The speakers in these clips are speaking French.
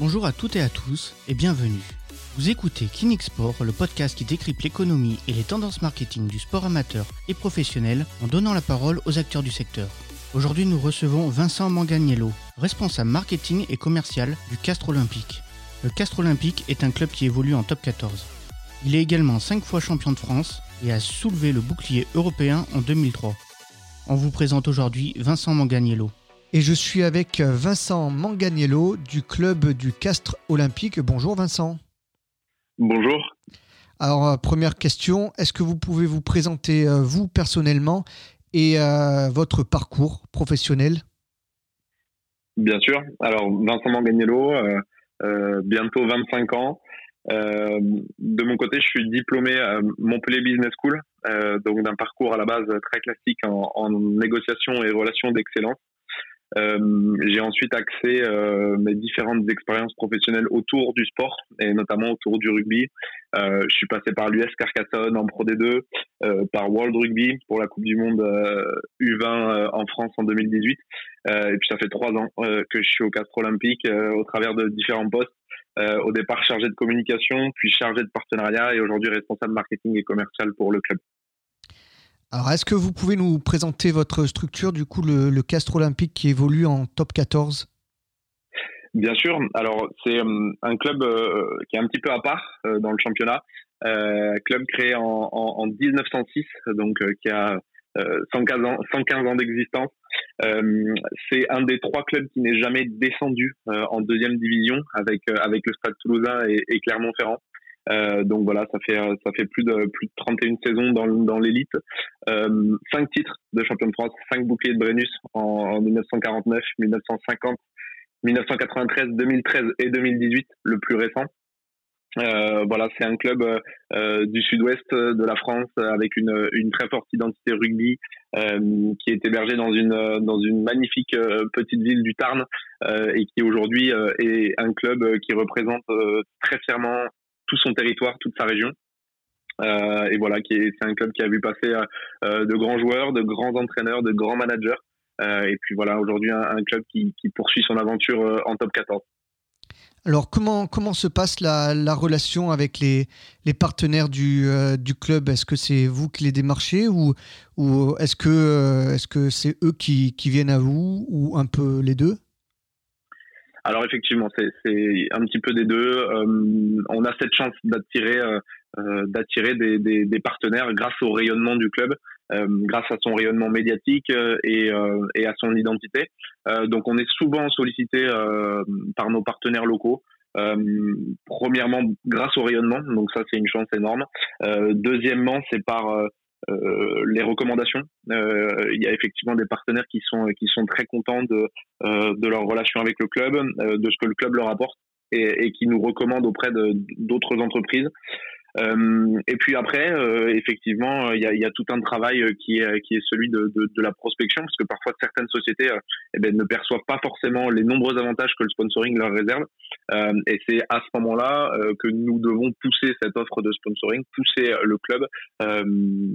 Bonjour à toutes et à tous et bienvenue. Vous écoutez Kinix Sport, le podcast qui décrypte l'économie et les tendances marketing du sport amateur et professionnel en donnant la parole aux acteurs du secteur. Aujourd'hui, nous recevons Vincent Manganiello, responsable marketing et commercial du Castre Olympique. Le Castre Olympique est un club qui évolue en top 14. Il est également 5 fois champion de France et a soulevé le bouclier européen en 2003. On vous présente aujourd'hui Vincent Manganiello. Et je suis avec Vincent Manganiello du club du Castre Olympique. Bonjour Vincent. Bonjour. Alors, euh, première question, est-ce que vous pouvez vous présenter euh, vous personnellement et euh, votre parcours professionnel? Bien sûr. Alors, Vincent Manganiello, bientôt 25 ans. de mon côté, je suis diplômé à Montpellier Business School, donc d'un parcours à la base très classique en négociation et relations d'excellence. Euh, j'ai ensuite axé euh, mes différentes expériences professionnelles autour du sport et notamment autour du rugby. Euh, je suis passé par l'US Carcassonne en Pro D2, euh, par World Rugby pour la Coupe du Monde U20 euh, en France en 2018. et puis ça fait trois ans que je suis au Castre Olympique au travers de différents postes. au départ chargé de communication, puis chargé de partenariat et aujourd'hui responsable marketing et commercial pour le club. Alors, est-ce que vous pouvez nous présenter votre structure, du coup, le, le Castre Olympique qui évolue en top 14 Bien sûr. Alors, c'est euh, un club euh, qui est un petit peu à part euh, dans le championnat. club créé en, en, 1906, donc qui a 115 ans, 115 ans d'existence. c'est un des trois clubs qui n'est jamais descendu en deuxième division avec avec le Stade Toulousain et Clermont-Ferrand. Euh, donc voilà, ça fait euh, ça fait plus de plus de 31 saisons dans dans l'élite, euh, cinq titres de champion de France, cinq boucliers de Brennus en, 1949, 1950, 1993, 2013 et 2018, le plus récent. Euh, voilà, c'est un club euh, du sud-ouest de la France avec une, une très forte identité rugby euh, qui est hébergé dans une dans une magnifique petite ville du Tarn et qui aujourd'hui est un club qui représente très fièrement tout son territoire, toute sa région. Euh, et voilà, c'est un club qui a vu passer euh, de grands joueurs, de grands entraîneurs, de grands managers. Euh, et puis voilà, aujourd'hui un, club qui, poursuit son aventure en top 14. Alors comment, comment se passe la, relation avec les, partenaires du, club? Est-ce que c'est vous qui les démarchez ou, ou est-ce que est-ce que c'est eux qui viennent à vous ou un peu les deux? Alors effectivement, c'est un petit peu des deux. Euh, on a cette chance d'attirer euh, euh, d'attirer des, des, des, partenaires grâce au rayonnement du club, grâce à son rayonnement médiatique et, et à son identité. donc on est souvent sollicité par nos partenaires locaux. premièrement, grâce au rayonnement, donc ça c'est une chance énorme. deuxièmement, c'est par euh, les recommandations. Euh, il y a effectivement des partenaires qui sont qui sont très contents de euh, de leur relation avec le club, de ce que le club leur apporte et qui nous recommandent auprès d'autres entreprises. Euh, et puis après, euh, effectivement, il y a, y a, tout un travail euh, qui est, qui est celui de, de, de la prospection, parce que parfois certaines sociétés eh ben, ne perçoivent pas forcément les nombreux avantages que le sponsoring leur réserve. et c'est à ce moment-là que nous devons pousser cette offre de sponsoring, pousser le club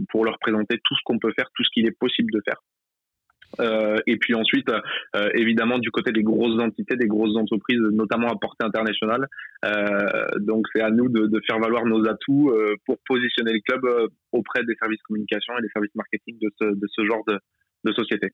pour leur présenter tout ce qu'on peut faire, tout ce qu'il est possible de faire. Euh, et puis ensuite, euh, évidemment, du côté des grosses entités, des grosses entreprises, notamment à portée internationale. Euh, donc, c'est à nous de, faire valoir nos atouts euh, pour positionner le club euh, auprès des services communication et des services marketing de ce, genre de, société.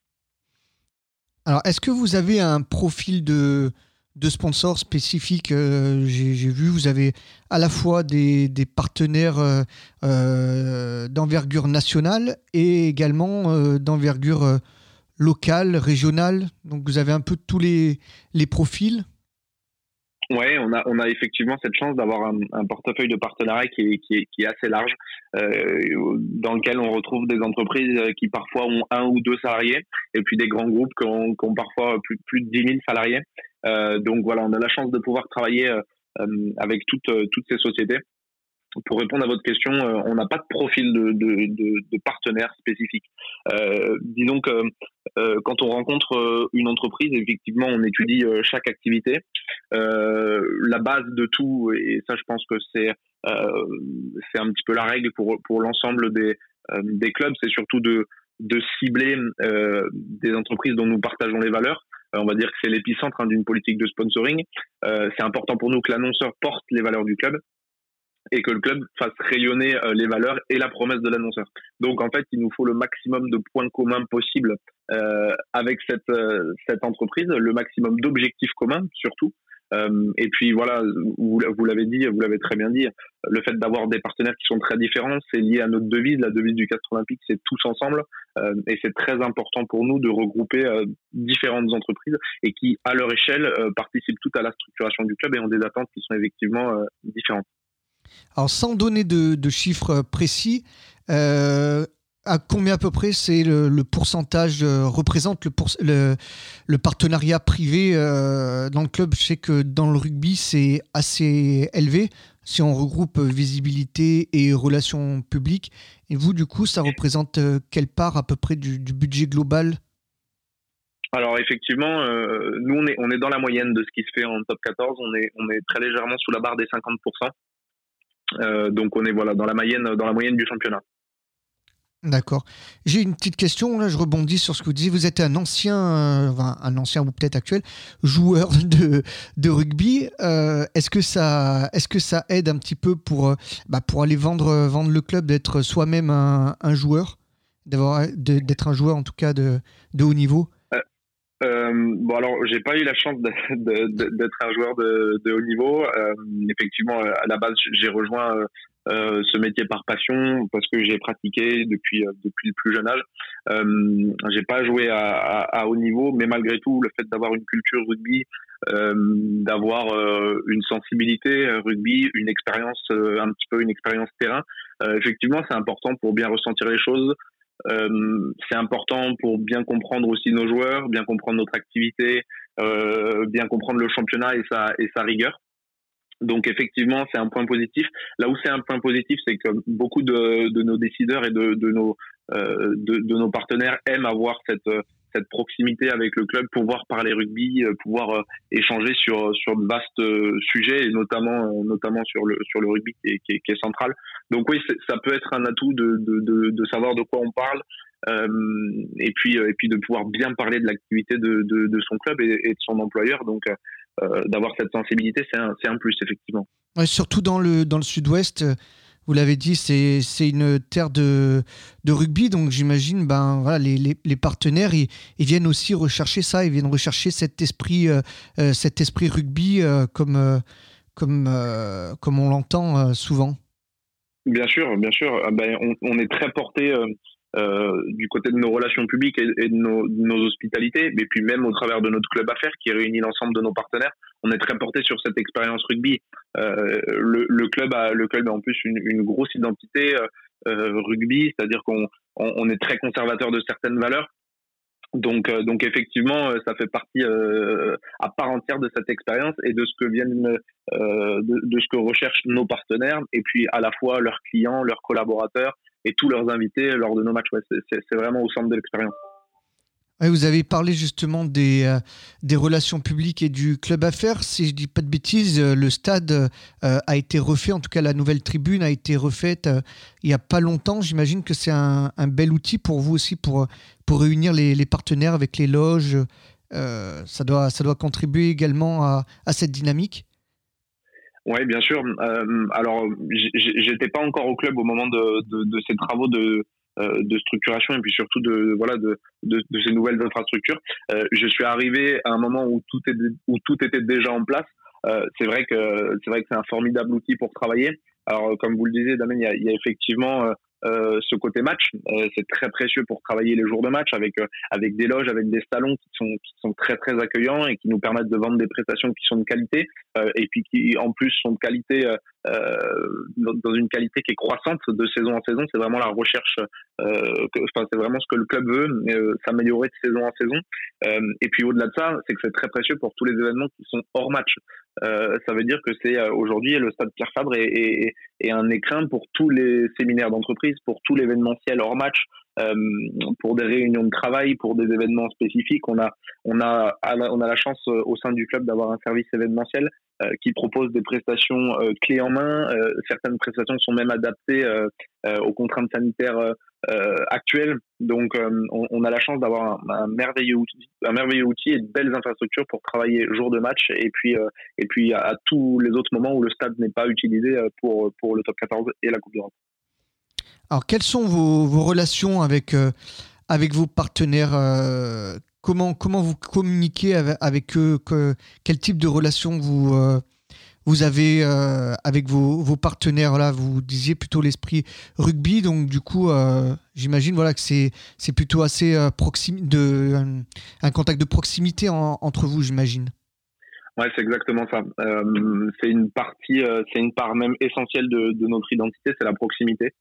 Alors, est-ce que vous avez un profil de, de sponsors spécifiques J'ai vu, vous avez à la fois des partenaires d'envergure nationale et également d'envergure local, régional. Donc vous avez un peu tous les, les profils. Ouais, on a, on a effectivement cette chance d'avoir un, portefeuille de partenariats qui est, qui est, qui est assez large, euh, dans lequel on retrouve des entreprises qui parfois ont un ou deux salariés, et puis des grands groupes qui ont, parfois plus, plus de 10 000 salariés. Euh, donc voilà, on a la chance de pouvoir travailler euh, avec toutes, toutes ces sociétés pour répondre à votre question, euh, on n'a pas de profil de, de, de, de partenaire spécifique. Euh, disons que euh, quand on rencontre euh, une entreprise, effectivement, on étudie euh, chaque activité. la base de tout, et ça, je pense que c'est c'est un petit peu la règle pour pour l'ensemble des des clubs, c'est surtout de de cibler des entreprises dont nous partageons les valeurs. on va dire que c'est l'épicentre hein, d'une politique de sponsoring. c'est important pour nous que l'annonceur porte les valeurs du club et que le club fasse rayonner euh, les valeurs et la promesse de l'annonceur. Donc en fait, il nous faut le maximum de points communs possibles euh, avec cette, euh, cette entreprise, le maximum d'objectifs communs surtout. Euh, et puis voilà, vous, l'avez dit, vous l'avez très bien dit, le fait d'avoir des partenaires qui sont très différents, c'est lié à notre devise. La devise du Castre Olympique, c'est tous ensemble. Euh, et c'est très important pour nous de regrouper différentes entreprises et qui, à leur échelle, participent toutes à la structuration du club et ont des attentes qui sont effectivement différentes. Alors, sans donner de, chiffres précis, euh, à combien à peu près c'est le, pourcentage euh, représente le, partenariat privé euh, dans le club? Je sais que dans le rugby, c'est assez élevé si on regroupe visibilité et relations publiques. Et vous, du coup, ça représente quelle part à peu près du, budget global? Alors effectivement, nous on est on est dans la moyenne de ce qui se fait en top 14. On est on est très légèrement sous la barre des 50%. Euh, donc on est voilà dans la moyenne du championnat. D'accord. J'ai une petite question, là je rebondis sur ce que vous disiez. Vous êtes un ancien, euh, un ancien ou peut-être actuel joueur de, rugby. Euh, est-ce que, ça, aide un petit peu pour, bah, aller vendre, le club, d'être soi-même un, joueur? D'être un joueur en tout cas de haut niveau? Euh, bon alors j'ai pas eu la chance d'être un joueur de, haut niveau. Euh, effectivement à la base j'ai rejoint euh, euh, ce métier par passion parce que j'ai pratiqué depuis euh, depuis le plus jeune âge. Euh, j'ai pas joué à, à, haut niveau, mais malgré tout le fait d'avoir une culture rugby, d'avoir une sensibilité rugby, une expérience un petit peu une expérience terrain, effectivement c'est important pour bien ressentir les choses, euh, c'est important pour bien comprendre aussi nos joueurs, bien comprendre notre activité, euh, bien comprendre le championnat et sa, et sa rigueur. Donc effectivement, c'est un point positif. Là où c'est un point positif, c'est que beaucoup de, de, nos décideurs et de, de nos, euh, de, de, nos partenaires aiment avoir cette, cette proximité avec le club, pouvoir parler rugby, euh, pouvoir euh, échanger sur sur de vastes euh, sujets et notamment notamment sur le sur le rugby qui est, central. Donc oui, ça peut être un atout de, de, de, savoir de quoi on parle. et puis et puis de pouvoir bien parler de l'activité de, de, son club et, de son employeur donc d'avoir cette sensibilité c'est un, un plus effectivement surtout dans le dans le sud-ouest vous l'avez dit, c'est une terre de, de rugby, donc j'imagine ben, voilà, les, les, partenaires, ils, viennent aussi rechercher ça, ils viennent rechercher cet esprit, euh, euh, cet esprit rugby euh, comme, comme, comme on l'entend souvent. Bien sûr, bien sûr. Ah ben, on, on, est très porté euh, du côté de nos relations publiques et, de, nos, nos, hospitalités, mais puis même au travers de notre club affaires qui réunit l'ensemble de nos partenaires, on est très porté sur cette expérience rugby. Euh, le, le, club a, le club a en plus une, une grosse identité euh, rugby, c'est-à-dire qu'on on, on, est très conservateur de certaines valeurs. Donc, euh, donc effectivement, ça fait partie à part entière de cette expérience et de ce que viennent, de, de, ce que recherchent nos partenaires et puis à la fois leurs clients, leurs collaborateurs, et tous leurs invités lors de nos matchs. c'est vraiment au centre de l'expérience. vous avez parlé justement des, euh, des relations publiques et du club affaires. Si je dis pas de bêtises, euh, le stade euh, a été refait, en tout cas la nouvelle tribune a été refaite il n'y a pas longtemps. J'imagine que c'est un, un, bel outil pour vous aussi pour, pour réunir les, les partenaires avec les loges. ça, doit, ça doit contribuer également à, à cette dynamique. Oui, bien sûr. Euh, alors, j'étais pas encore au club au moment de, de, de ces travaux de, euh, de structuration et puis surtout de voilà de, de, de ces nouvelles infrastructures. Euh, je suis arrivé à un moment où tout est où tout était déjà en place. Euh, c'est vrai que c'est vrai que c'est un formidable outil pour travailler. Alors, comme vous le disiez, Damien, il y a, il y a effectivement euh, euh, ce côté match. Euh, c'est très précieux pour travailler les jours de match avec euh, avec des loges, avec des salons qui sont qui sont très très accueillants et qui nous permettent de vendre des prestations qui sont de qualité et puis qui en plus sont de qualité dans une qualité qui est croissante de saison en saison. C'est vraiment la recherche. Enfin, c'est vraiment ce que le club veut, s'améliorer de saison en saison. et puis au-delà de ça, c'est que c'est très précieux pour tous les événements qui sont hors match. ça veut dire que c'est aujourd'hui le stade Pierre Fabre est, est un écrin pour tous les séminaires d'entreprise pour tout l'événementiel hors match, euh, pour des réunions de travail, pour des événements spécifiques. On a, on a, on a la chance euh, au sein du club d'avoir un service événementiel euh, qui propose des prestations clés en main. certaines prestations sont même adaptées aux contraintes sanitaires actuelle. Donc, on, a la chance d'avoir un, merveilleux outil, un merveilleux outil et de belles infrastructures pour travailler jour de match et puis et puis à, tous les autres moments où le stade n'est pas utilisé pour pour le top 14 et la Coupe d'Europe. Alors, quelles sont vos, vos relations avec avec vos partenaires comment, comment vous communiquez avec, eux Quel type de relation vous, euh, vous avez euh, avec vos, vos, partenaires? Là Vous disiez plutôt l'esprit rugby, donc du coup, euh, j'imagine voilà, que c'est, plutôt assez de, un, contact de proximité entre vous, j'imagine. Ouais, c'est exactement ça. c'est une partie, c'est une part même essentielle de, de notre identité, c'est la proximité.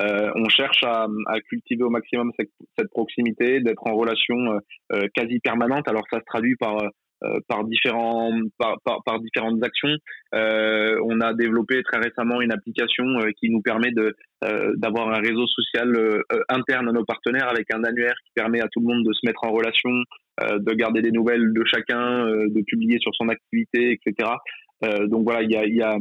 Euh, on cherche à, cultiver au maximum cette, proximité, d'être en relation euh, euh, quasi permanente. Alors ça se traduit par par différents par, différentes actions. on a développé très récemment une application qui nous permet de d'avoir un réseau social interne à nos partenaires avec un annuaire qui permet à tout le monde de se mettre en relation, de garder des nouvelles de chacun, de publier sur son activité, etc. donc voilà, il y a, y a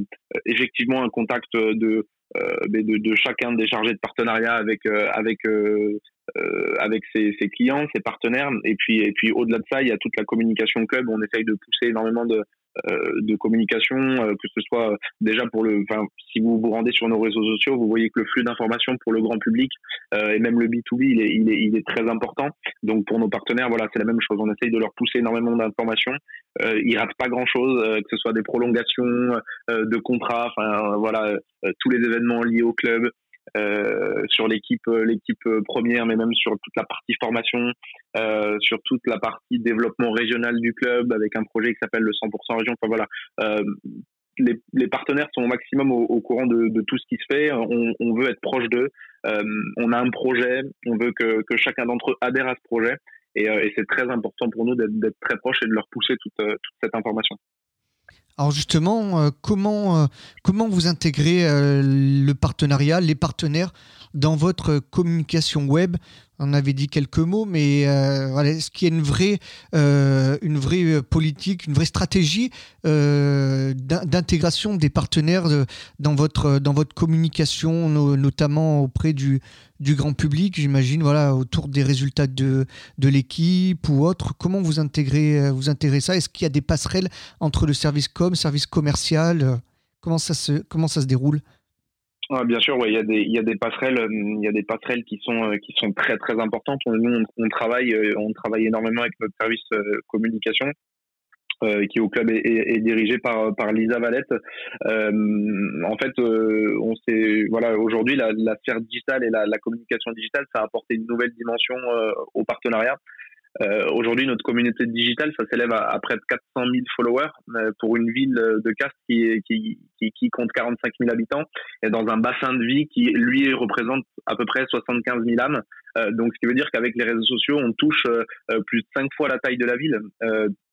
effectivement un contact de euh, de, de, chacun des chargés de partenariat avec euh, avec euh, avec ses, ses, clients, ses partenaires. Et puis, et puis au-delà de ça, il y a toute la communication club. On essaye de pousser énormément de, euh, de communication, euh, que ce soit déjà pour le, enfin, si vous vous rendez sur nos réseaux sociaux, vous voyez que le flux d'informations pour le grand public euh, et même le B2B, il est, il est, il est très important. Donc pour nos partenaires, voilà, c'est la même chose. On essaye de leur pousser énormément d'informations. Euh, ils ratent pas grand chose, que ce soit des prolongations de contrats, enfin voilà, tous les événements liés au club. Euh, sur l'équipe euh, l'équipe euh, première, mais même sur toute la partie formation, euh, sur toute la partie développement régional du club, avec un projet qui s'appelle le 100% région. Enfin voilà, les, les, partenaires sont au maximum au, courant de, de, tout ce qui se fait. On, on veut être proche d'eux. on a un projet. On veut que, que chacun d'entre eux adhère à ce projet. Et, et c'est très important pour nous d'être très proche et de leur pousser toute, toute cette information. Alors justement, euh, comment, euh, comment vous intégrez euh, le partenariat, les partenaires dans votre communication web on avait dit quelques mots, mais voilà, est-ce qu'il y a une vraie, une vraie politique, une vraie stratégie d'intégration des partenaires dans, votre, communication, notamment auprès du, grand public, j'imagine, voilà, autour des résultats de, l'équipe ou autre? Comment vous intégrez, euh, vous intégrez ça? Est-ce qu'il y a des passerelles entre le service com, service commercial? Comment ça se déroule? Bien sûr, ouais, il y a des il y a des passerelles, il y a des passerelles qui sont euh, qui sont très très importantes. Nous, on, travaille euh, on travaille énormément avec notre service communication euh, qui au club est, est, dirigé par par Lisa Valette. Euh, en fait, euh, on voilà aujourd'hui la, la, sphère digitale et la, la, communication digitale, ça a apporté une nouvelle dimension euh, au partenariat. Euh, aujourd'hui, notre communauté digitale, ça s'élève à, près de 400 000 followers pour une ville de Castres qui, qui, qui, qui, compte 45 000 habitants et dans un bassin de vie qui, lui, représente à peu près 75 000 âmes. Euh, donc, ce qui veut dire qu'avec les réseaux sociaux, on touche euh, euh, plus de cinq fois la taille de la ville,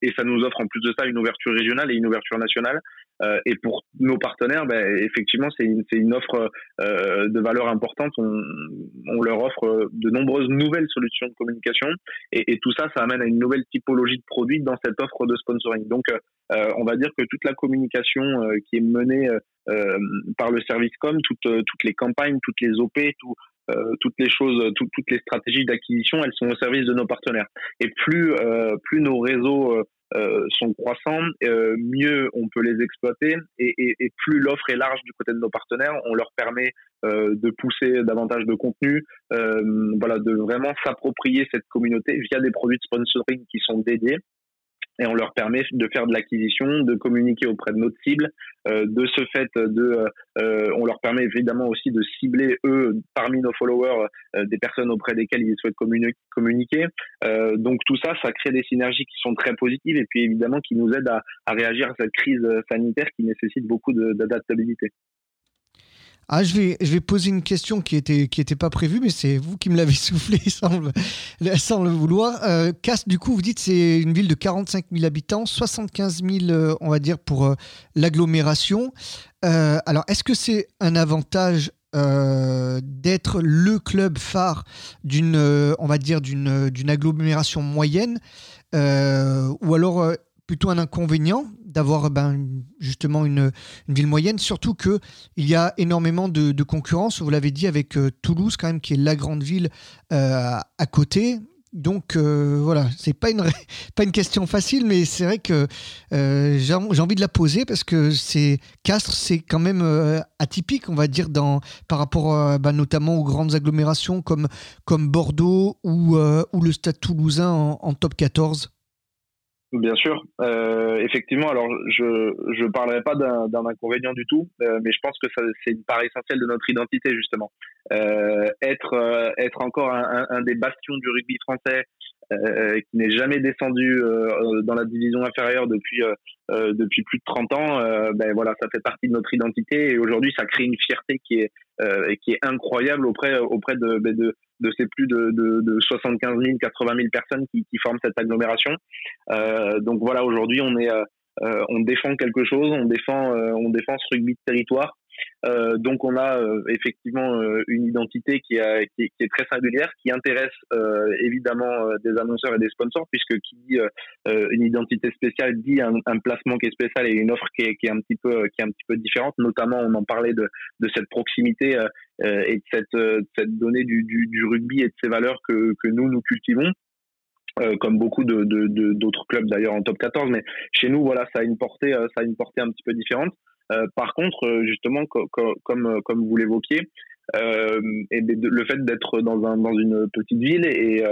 et ça nous offre en plus de ça une ouverture régionale et une ouverture nationale. Et pour nos partenaires, ben, effectivement, c'est une, une, offre de valeur importante. On, on, leur offre de nombreuses nouvelles solutions de communication, et, et, tout ça, ça amène à une nouvelle typologie de produits dans cette offre de sponsoring. Donc, on va dire que toute la communication qui est menée par le service com, toutes, toutes les campagnes, toutes les OP, tout, euh, toutes les choses, toutes les stratégies d'acquisition, elles sont au service de nos partenaires. Et plus euh, plus nos réseaux euh, sont croissants, mieux on peut les exploiter et, et, et plus l'offre est large du côté de nos partenaires, on leur permet de pousser davantage de contenu, voilà, de vraiment s'approprier cette communauté via des produits de sponsoring qui sont dédiés et on leur permet de faire de l'acquisition, de communiquer auprès de notre cible. Euh, de ce fait, de, euh, on leur permet évidemment aussi de cibler eux parmi nos followers euh, des personnes auprès desquelles ils souhaitent communiquer. Euh, donc tout ça, ça crée des synergies qui sont très positives et puis évidemment qui nous aident à, à réagir à cette crise sanitaire qui nécessite beaucoup d'adaptabilité. Ah, je vais, je vais poser une question qui n'était qui était pas prévue, mais c'est vous qui me l'avez soufflé sans le, sans le vouloir. Euh, du coup, vous dites c'est une ville de 45 000 habitants, 75 000, euh, on va dire, pour euh, l'agglomération. Euh, alors, est-ce que c'est un avantage d'être le club phare d'une, on va dire, d'une agglomération moyenne, ou alors plutôt un inconvénient d'avoir ben, justement une, ville moyenne, surtout qu'il y a énormément de, concurrence, vous l'avez dit, avec Toulouse quand même, qui est la grande ville à côté. Donc euh, voilà, c'est pas une pas une question facile, mais c'est vrai que euh, j'ai envie de la poser parce que Castres, c'est quand même euh, atypique, on va dire, par rapport bah, notamment aux grandes agglomérations comme Bordeaux ou le Stade Toulousain en top 14. Bien sûr, euh, effectivement. Alors, je je parlerai pas d'un inconvénient du tout, euh, mais je pense que c'est une part essentielle de notre identité justement. Euh, être euh, être encore un, un, des bastions du rugby français, euh, qui n'est jamais descendu euh, dans la division inférieure depuis depuis plus de 30 ans. ben voilà, ça fait partie de notre identité et aujourd'hui, ça crée une fierté qui est qui est incroyable auprès auprès de, ben, de de ces plus de, de, de 75 000, 80 000 personnes qui, qui forment cette agglomération. Euh, donc voilà, aujourd'hui, on est, euh, euh, on défend quelque chose, on défend, on défend ce rugby de territoire. Euh, donc on a euh, effectivement euh, une identité qui, est très singulière, qui intéresse évidemment des annonceurs et des sponsors, puisque qui dit une identité spéciale dit un, placement qui est spécial et une offre qui est, un petit peu différente. Notamment, on en parlait de, cette proximité et de cette, donnée du, rugby et de ces valeurs que, nous nous cultivons. Comme beaucoup d'autres clubs d'ailleurs en top 14 mais chez nous voilà ça a une portée ça a une portée un petit peu différente par contre, euh, justement, comme, euh, comme vous l'évoquiez, le fait d'être dans, un, dans une petite ville et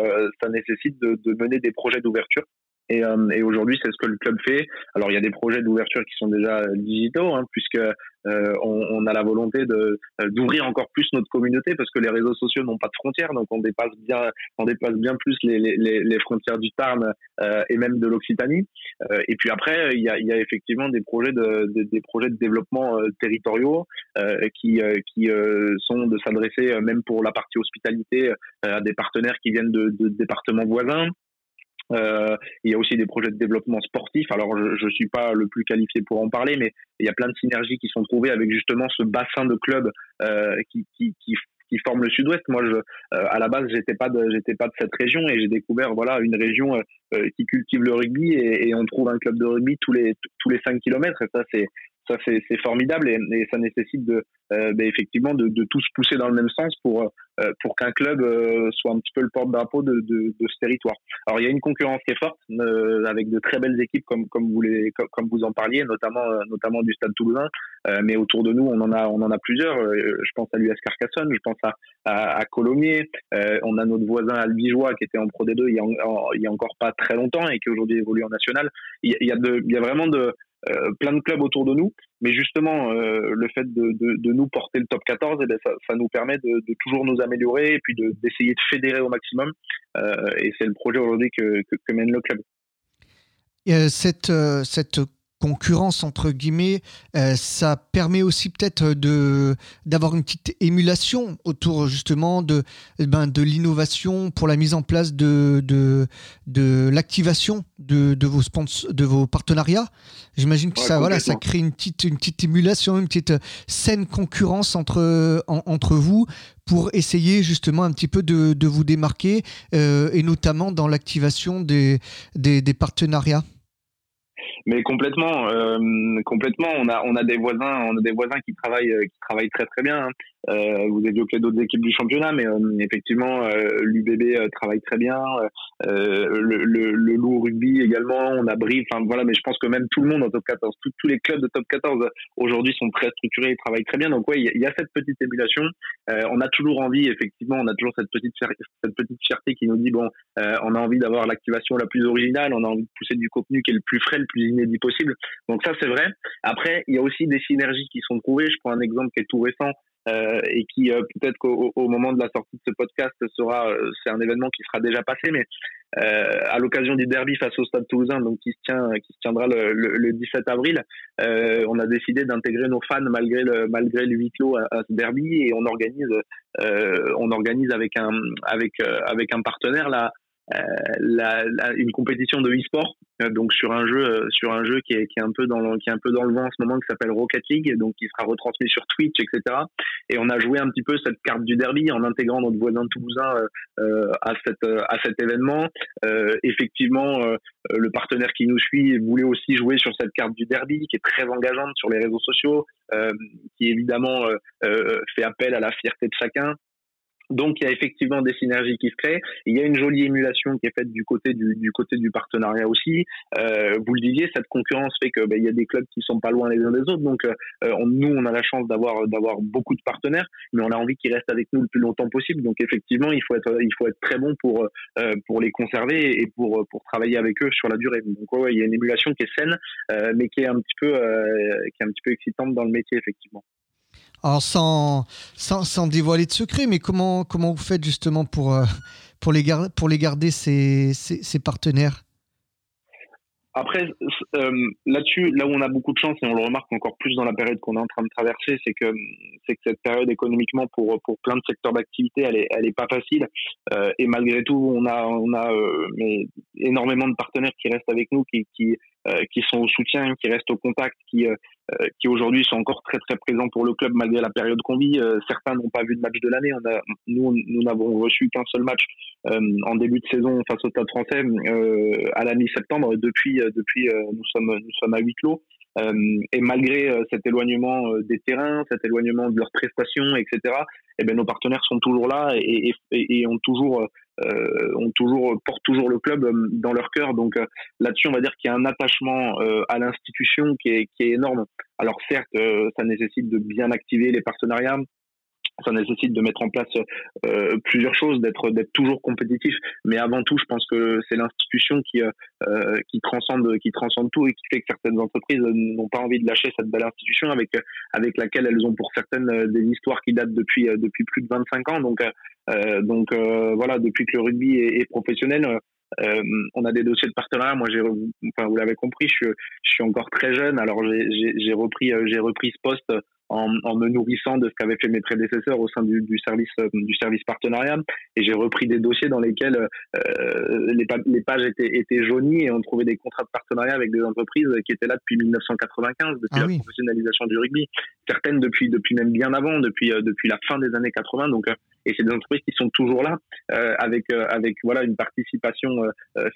ça nécessite de mener des projets d'ouverture et, euh, et aujourd'hui, c'est ce que le club fait. Alors, il y a des projets d'ouverture qui sont déjà digitaux, hein, puisque euh, on, on, a la volonté de euh, d'ouvrir encore plus notre communauté, parce que les réseaux sociaux n'ont pas de frontières, donc on dépasse bien, on dépasse bien plus les, les, les frontières du Tarn euh, et même de l'Occitanie. Euh, et puis après, il y a, il y a effectivement des projets de, de des projets de développement territoriaux qui qui sont de s'adresser même pour la partie hospitalité à des partenaires qui viennent de, de départements voisins. Euh, il y a aussi des projets de développement sportif. Alors, je ne suis pas le plus qualifié pour en parler, mais il y a plein de synergies qui sont trouvées avec justement ce bassin de clubs euh, qui, qui, qui, qui forment le Sud-Ouest. Moi, je, euh, à la base, j'étais pas j'étais pas de cette région et j'ai découvert voilà une région euh, euh, qui cultive le rugby et, et, on trouve un club de rugby tous les tous les 5 kilomètres. Et ça, c'est ça c'est formidable et, et, ça nécessite de euh, ben, effectivement de, de, tous pousser dans le même sens pour euh, pour qu'un club euh, soit un petit peu le porte-drapeau de, de, de, ce territoire. Alors il y a une concurrence qui est forte euh, avec de très belles équipes comme comme vous les comme, vous en parliez, notamment notamment du Stade Toulousain, mais autour de nous on en a on en a plusieurs. je pense à l'US Carcassonne, je pense à à, à Colomiers, on a notre voisin albigeois qui était en Pro D2 il y a, il y a encore pas très longtemps et qui aujourd'hui évolue en national. Il y a, de, il y a vraiment de euh, plein de clubs autour de nous. Mais justement, euh, le fait de, de, nous porter le top 14, eh bien, ça, nous permet de, de, toujours nous améliorer et puis d'essayer de, fédérer au maximum. Euh, et c'est le projet aujourd'hui que, que, que, mène le club. cette, cette concurrence entre guillemets, euh, ça permet aussi peut-être de d'avoir une petite émulation autour justement de eh ben, de l'innovation pour la mise en place de de, de l'activation de, de vos sponsors, de vos partenariats. J'imagine que ça voilà ça crée une petite une petite émulation, une petite saine concurrence entre entre vous pour essayer justement un petit peu de, de vous démarquer euh, et notamment dans l'activation des, des, des partenariats. Mais complètement, euh, complètement. On a, on a des voisins, on a des voisins qui travaillent, qui travaillent très très bien. Hein. Euh, vous évoquez d'autres équipes du championnat, mais euh, effectivement, euh, l'UBB euh, travaille très bien. Le, le, le, Loup Rugby également. On a Brive. Enfin voilà, mais je pense que même tout le monde en top 14, tous les clubs de top 14 aujourd'hui sont très structurés et travaillent très bien. Donc ouais, il y, a cette petite émulation. on a toujours envie, effectivement, on a toujours cette petite cette petite fierté qui nous dit bon, on a envie d'avoir l'activation la plus originale, on a envie de pousser du contenu qui est le plus frais, le plus inédit possible. Donc ça c'est vrai. Après, il y a aussi des synergies qui sont trouvées. Je prends un exemple qui est tout récent. Euh, et qui euh, peut-être qu'au au moment de la sortie de ce podcast sera euh, c'est un événement qui sera déjà passé mais à l'occasion du derby face au Stade Toulousain donc qui se tient qui se tiendra le, le, 17 avril on a décidé d'intégrer nos fans malgré le malgré le huis clos à, à, ce derby et on organise on organise avec un avec avec un partenaire là la, une compétition de e-sport, donc sur un jeu, sur un jeu qui est, qui est un peu dans le, qui est un peu dans le vent en ce moment, qui s'appelle Rocket League, donc qui sera retransmis sur Twitch, etc. Et on a joué un petit peu cette carte du derby en intégrant notre voisin toulousain à cette à cet événement. effectivement, le partenaire qui nous suit voulait aussi jouer sur cette carte du derby, qui est très engageante sur les réseaux sociaux, qui évidemment fait appel à la fierté de chacun. Donc il y a effectivement des synergies qui se créent. Il y a une jolie émulation qui est faite du côté du, du côté du partenariat aussi. Euh, vous le disiez, cette concurrence fait que ben, il y a des clubs qui sont pas loin les uns des autres. Donc euh, nous on a la chance d'avoir d'avoir beaucoup de partenaires, mais on a envie qu'ils restent avec nous le plus longtemps possible. Donc effectivement il faut être il faut être très bon pour euh, pour les conserver et pour pour travailler avec eux sur la durée. Donc ouais, il y a une émulation qui est saine, euh, mais qui est un petit peu qui est un petit peu excitante dans le métier effectivement. Alors sans, sans, dévoiler de secret, mais comment, comment vous faites justement pour, euh, pour, les, garder, pour les garder, ces, ces, partenaires? Après, euh, là-dessus, là où on a beaucoup de chance et on le remarque encore plus dans la période qu'on est en train de traverser, c'est que que cette période économiquement pour pour plein de secteurs d'activité, elle est elle est pas facile. Euh, et malgré tout, on a on a énormément de partenaires qui restent avec nous, qui qui qui sont au soutien, qui restent au contact, qui, euh, euh, qui aujourd'hui sont encore très très présents pour le club malgré la période qu'on vit. certains n'ont pas vu de match de l'année. Nous, nous n'avons reçu qu'un seul match en début de saison face au Stade Français à la mi-septembre. Depuis, depuis nous sommes nous sommes à huis clos. et malgré cet éloignement des terrains, cet éloignement de leurs prestations, etc., eh ben, nos partenaires sont toujours là et, et, et ont toujours euh, ont toujours portent toujours le club euh, dans leur cœur. Donc euh, là-dessus, on va dire qu'il y a un attachement à l'institution qui est, qui est énorme. Alors certes, ça nécessite de bien activer les partenariats, ça nécessite de mettre en place euh, plusieurs choses, d'être toujours compétitif. Mais avant tout, je pense que c'est l'institution qui euh, qui transcende qui transcende tout et qui fait que certaines entreprises n'ont pas envie de lâcher cette belle institution avec avec laquelle elles ont pour certaines des histoires qui datent depuis depuis plus de 25 ans. Donc euh, donc voilà, depuis que le rugby est, est professionnel. Euh, on a des dossiers de partenariat. Moi, j'ai, enfin, vous l'avez compris, je, je, suis encore très jeune. Alors, j'ai repris, j'ai repris ce poste en, me nourrissant de ce qu'avaient fait mes prédécesseurs au sein du, service euh, du service partenariat. Et j'ai repris des dossiers dans lesquels euh, les, les, pages étaient, étaient jaunies et on trouvait des contrats de partenariat avec des entreprises qui étaient là depuis 1995 depuis ah la professionnalisation du rugby. Certaines depuis depuis même bien avant depuis euh, depuis la fin des années 80 donc et c'est des entreprises qui sont toujours là avec avec voilà une participation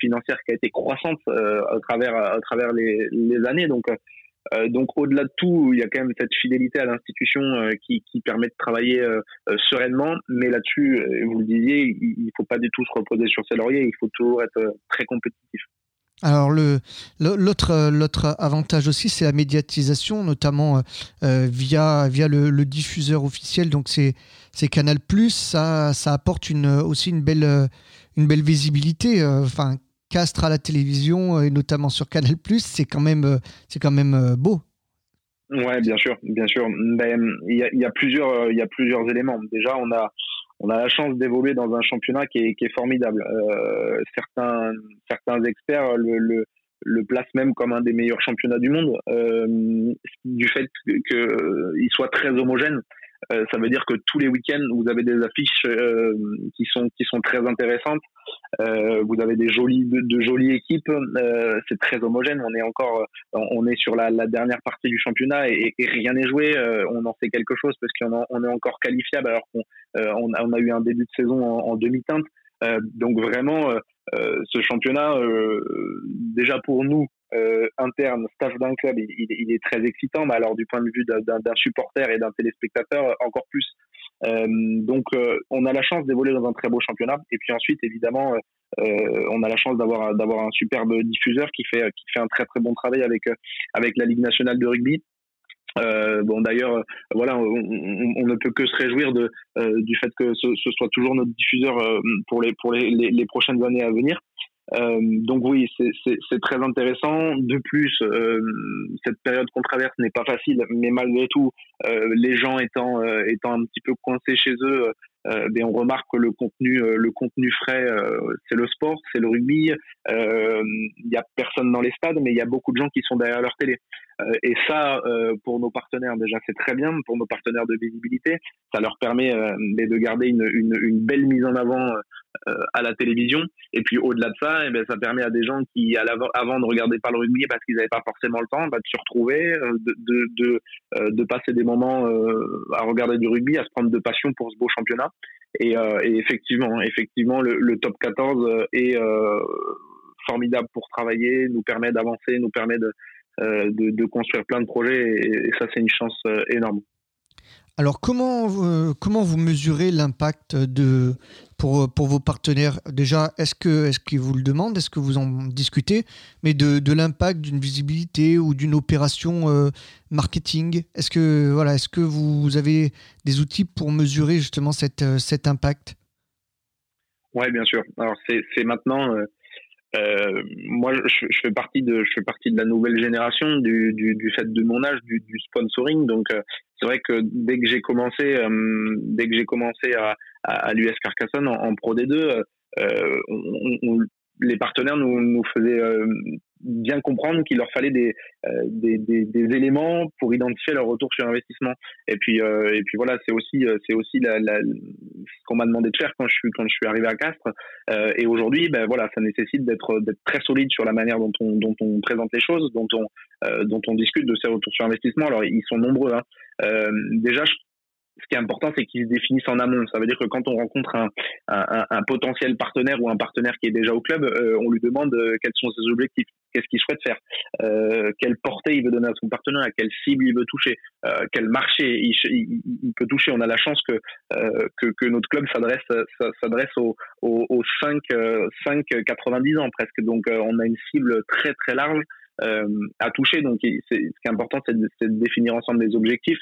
financière qui a été croissante à travers à travers les, les années. Donc euh, donc au-delà de tout, il y a quand même cette fidélité à l'institution euh, qui, permet de travailler euh, sereinement. Mais là-dessus, vous le disiez, il ne faut pas du tout se reposer sur ses lauriers. Il faut toujours être très compétitif. Alors l'autre, avantage aussi, c'est la médiatisation, notamment via, le, diffuseur officiel. Donc c'est, c'est Canal+. Ça, apporte aussi une belle, visibilité. Castres à la télévision euh, et notamment sur Canal+, c'est quand même, euh, c'est quand même euh, beau. Ouais, bien sûr, bien sûr. Ben, il y, a, plusieurs, il y a plusieurs éléments. Déjà, on a, on a la chance d'évoluer dans un championnat qui est, formidable. certains, certains experts le, le, le, placent même comme un des meilleurs championnats du monde, du fait qu'il soit très homogène. Euh, ça veut dire que tous les week-ends, vous avez des affiches euh, qui sont qui sont très intéressantes. Euh, vous avez des jolies de, jolies équipes. c'est très homogène. On est encore, on est sur la, la dernière partie du championnat et, et rien n'est joué. on en sait quelque chose parce qu'on on est encore qualifiable alors qu'on on a, on, a, eu un début de saison en, en demi-teinte. donc vraiment, ce championnat, déjà pour nous, euh, interne, staff d'un club, il, il, est très excitant, mais alors du point de vue d'un supporter et d'un téléspectateur, encore plus. Euh, donc euh, on a la chance d'évoluer dans un très beau championnat, et puis ensuite évidemment euh, on a la chance d'avoir d'avoir un superbe diffuseur qui fait qui fait un très très bon travail avec avec la Ligue nationale de rugby. Euh, bon d'ailleurs, voilà, on, on, ne peut que se réjouir de, du fait que ce, ce, soit toujours notre diffuseur pour les pour les, les, prochaines années à venir. Euh, donc oui, c'est très intéressant. De plus, euh, cette période qu'on traverse n'est pas facile, mais malgré tout, euh, les gens étant étant un petit peu coincés chez eux, ben on remarque que le contenu le contenu frais, c'est le sport, c'est le rugby. Il y a personne dans les stades, mais il y a beaucoup de gens qui sont derrière leur télé. Et ça, pour nos partenaires, déjà, c'est très bien. Pour nos partenaires de visibilité, ça leur permet de garder une, une, une, belle mise en avant à la télévision. Et puis au-delà de ça, eh ben, ça permet à des gens qui, avant, ne regardaient pas le rugby parce qu'ils n'avaient pas forcément le temps, bah, de se retrouver, de, de, de, de, passer des moments à regarder du rugby, à se prendre de passion pour ce beau championnat. Et, et effectivement, effectivement, le, le top 14 est formidable pour travailler, nous permet d'avancer, nous permet de, euh, de, construire plein de projets et, ça c'est une chance euh, énorme. Alors comment, euh, comment vous mesurez l'impact de pour, pour vos partenaires? Déjà, est-ce que est-ce qu'ils vous le demandent? Est-ce que vous en discutez? Mais de, de l'impact d'une visibilité ou d'une opération marketing Est-ce que voilà, est-ce que vous avez des outils pour mesurer justement cette, cet impact? Oui, bien sûr. Alors c'est maintenant euh, moi, je, fais partie de, je fais partie de la nouvelle génération du, du, du fait de mon âge, du, sponsoring. Donc, euh, c'est vrai que dès que j'ai commencé, euh, dès que j'ai commencé à, à, l'US Carcassonne en, Pro D2, euh, on, on, les partenaires nous, nous faisaient bien comprendre qu'il leur fallait des, euh, des, des, des, éléments pour identifier leur retour sur investissement. Et puis, euh, et puis voilà, c'est aussi, euh, c'est aussi la, la, ce qu'on m'a demandé de faire quand je suis, quand je suis arrivé à Castres. Euh, et aujourd'hui, ben voilà, ça nécessite d'être, d'être très solide sur la manière dont on, dont on présente les choses, dont on, dont on discute de ces retours sur investissement. Alors, ils sont nombreux. Hein. déjà, je ce qui est important, c'est qu'ils se définissent en amont. Ça veut dire que quand on rencontre un, un, un potentiel partenaire ou un partenaire qui est déjà au club, euh, on lui demande euh, quels sont ses objectifs, qu'est-ce qu'il souhaite faire, euh, quelle portée il veut donner à son partenaire, à quelle cible il veut toucher, euh, quel marché il, il, peut toucher. On a la chance que que, que, notre club s'adresse aux, aux, aux 5 5 90 ans presque. Donc on a une cible très très large. à toucher. Donc, ce qui est important, c'est de, de, définir ensemble des objectifs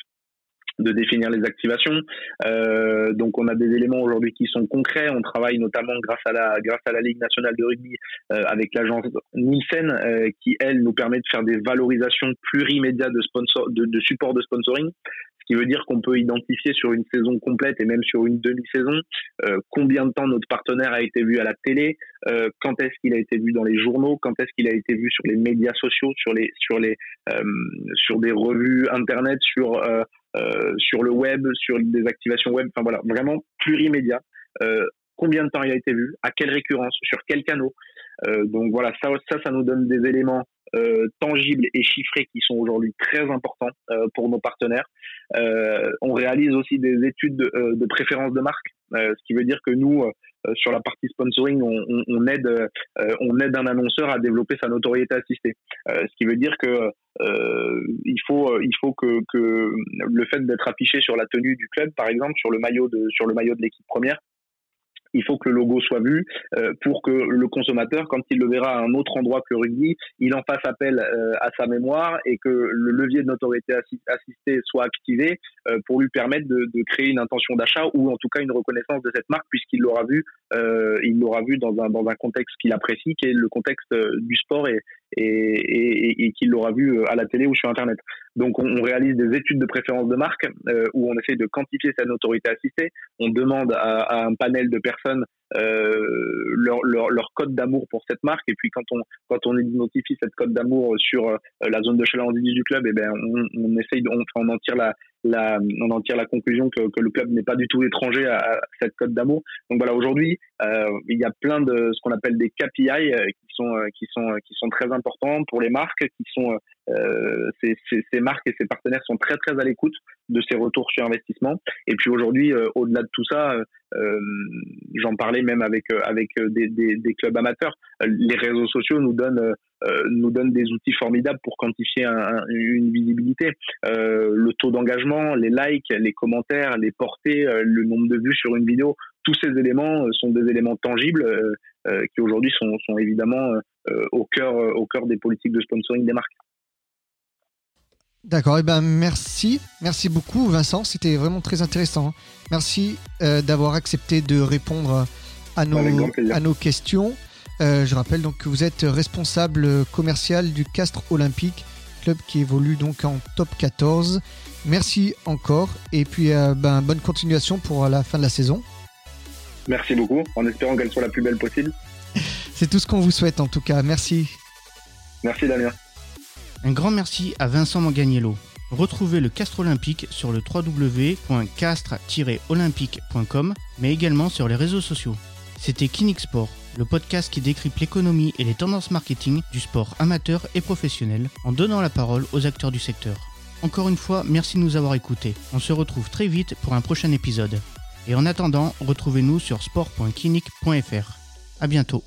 de définir les activations. Euh, donc on a des éléments aujourd'hui qui sont concrets. On travaille notamment grâce à la grâce à la Ligue nationale de rugby euh, avec l'agence Nielsen euh, qui elle nous permet de faire des valorisations plurimédia de sponsor de support de sponsoring. Ce qui veut dire qu'on peut identifier sur une saison complète et même sur une demi-saison euh, combien de temps notre partenaire a été vu à la télé, euh, quand est-ce qu'il a été vu dans les journaux, quand est-ce qu'il a été vu sur les médias sociaux, sur les sur les euh, sur des revues internet, sur euh, sur le web, sur des activations web, enfin voilà, vraiment plurimédia. Euh, combien de temps il a été vu, à quelle récurrence, sur quels canaux. Euh, donc voilà, ça, ça, ça nous donne des éléments euh, tangibles et chiffrés qui sont aujourd'hui très importants euh, pour nos partenaires. Euh, on réalise aussi des études de, préférence de marque, ce qui veut dire que nous, sur la partie sponsoring, on, on, on aide, on aide un annonceur à développer sa notoriété assistée. ce qui veut dire que il faut, il faut que, que le fait d'être affiché sur la tenue du club, par exemple, sur le maillot de, sur le maillot de l'équipe première, il faut que le logo soit vu euh, pour que le consommateur, quand il le verra à un autre endroit que le rugby, il en fasse appel euh, à sa mémoire et que le levier de notoriété assistée soit activé euh, pour lui permettre de, créer une intention d'achat ou en tout cas une reconnaissance de cette marque puisqu'il l'aura vu, il l'aura vu dans un, dans un contexte qu'il apprécie, qui est le contexte du sport et, et, et, et qu'il l'aura vu à la télé ou sur Internet. Donc on, on réalise des études de préférence de marque où on essaie de quantifier sa notoriété assistée. On demande à, à un panel de personnes euh, leur, leur, leur, code d'amour pour cette marque. Et puis quand on quand on identifie cette code d'amour sur euh, la zone de chalandise du club, et eh ben on, on essaye, on, on en tire la, la, on en tire la conclusion que, que le club n'est pas du tout étranger à, à cette code d'amour. Donc voilà, aujourd'hui, euh, il y a plein de ce qu'on appelle des KPI euh, qui sont euh, qui sont qui sont très importants pour les marques, qui sont euh, ces, ces, ces, marques et ces partenaires sont très très à l'écoute de ces retours sur investissement. Et puis aujourd'hui, au-delà de tout ça, euh, j'en parlais même avec avec des, des, des, clubs amateurs. Les réseaux sociaux nous donnent nous donnent des outils formidables pour quantifier un, une visibilité. le taux d'engagement, les likes, les commentaires, les portées, le nombre de vues sur une vidéo, tous ces éléments sont des éléments tangibles qui aujourd'hui sont, sont, évidemment au cœur au cœur des politiques de sponsoring des marques. D'accord, et eh ben merci, merci beaucoup Vincent, c'était vraiment très intéressant. Merci euh, d'avoir accepté de répondre à nos, à nos questions. Euh, je rappelle donc que vous êtes responsable commercial du Castre Olympique, club qui évolue donc en top 14. Merci encore et puis euh, ben, bonne continuation pour la fin de la saison. Merci beaucoup, en espérant qu'elle soit la plus belle possible. C'est tout ce qu'on vous souhaite en tout cas. Merci. Merci Damien. Un grand merci à Vincent Manganiello. Retrouvez le Castre Olympique sur le www.castre-olympique.com, mais également sur les réseaux sociaux. C'était Kinix Sport, le podcast qui décrypte l'économie et les tendances marketing du sport amateur et professionnel en donnant la parole aux acteurs du secteur. Encore une fois, merci de nous avoir écoutés. On se retrouve très vite pour un prochain épisode. Et en attendant, retrouvez-nous sur sport.clinique.fr. À bientôt.